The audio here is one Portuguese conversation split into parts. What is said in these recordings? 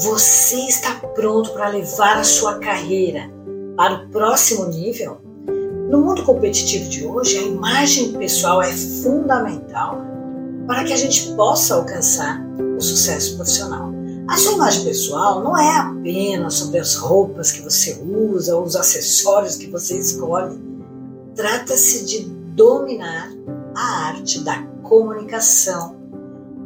Você está pronto para levar a sua carreira para o próximo nível? No mundo competitivo de hoje, a imagem pessoal é fundamental para que a gente possa alcançar o sucesso profissional. A sua imagem pessoal não é apenas sobre as roupas que você usa ou os acessórios que você escolhe. Trata-se de dominar a arte da comunicação,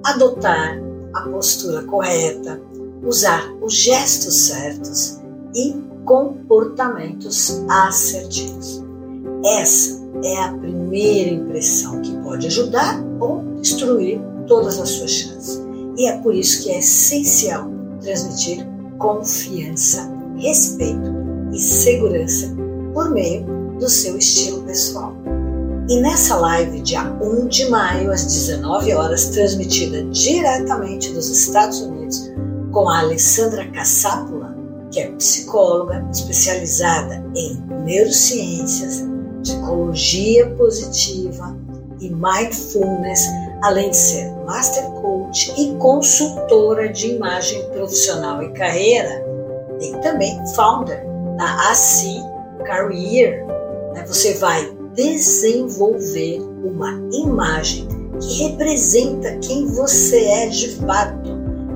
adotar a postura correta, usar os gestos certos e comportamentos assertivos. Essa é a primeira impressão que pode ajudar ou destruir todas as suas chances. E é por isso que é essencial transmitir confiança, respeito e segurança por meio do seu estilo pessoal. E nessa live, dia 1 de maio, às 19 horas, transmitida diretamente dos Estados Unidos, com a Alessandra Caçápula, que é psicóloga especializada em neurociências, psicologia positiva e mindfulness, além de ser master coach e consultora de imagem profissional e carreira, e também founder da AC Career. Né? Você vai desenvolver uma imagem que representa quem você é de fato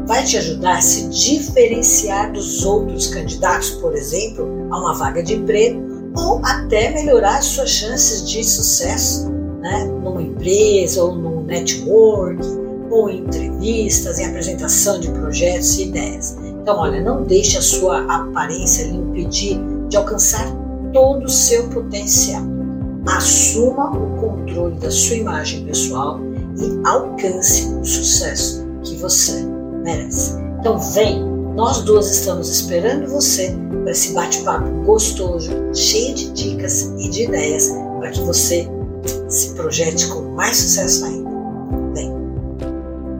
vai te ajudar a se diferenciar dos outros candidatos, por exemplo, a uma vaga de emprego, ou até melhorar suas chances de sucesso né, numa empresa ou no network, ou em entrevistas, em apresentação de projetos e ideias. Então, olha, não deixe a sua aparência lhe impedir de alcançar todo o seu potencial. Assuma o controle da sua imagem pessoal e alcance o sucesso que você merece. Então vem, nós duas estamos esperando você para esse bate-papo gostoso, cheio de dicas e de ideias para que você se projete com mais sucesso ainda.